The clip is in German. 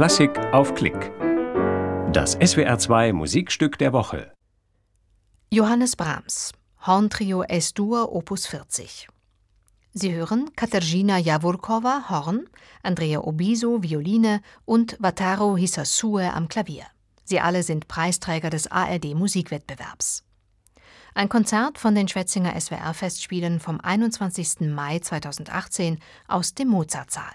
Klassik auf Klick. Das SWR2 Musikstück der Woche. Johannes Brahms, Horntrio S-Dur Opus 40. Sie hören Katarzyna Jawurkowa Horn, Andrea Obiso Violine und Wataru Hisasue am Klavier. Sie alle sind Preisträger des ARD Musikwettbewerbs. Ein Konzert von den Schwetzinger SWR-Festspielen vom 21. Mai 2018 aus dem Mozartsaal.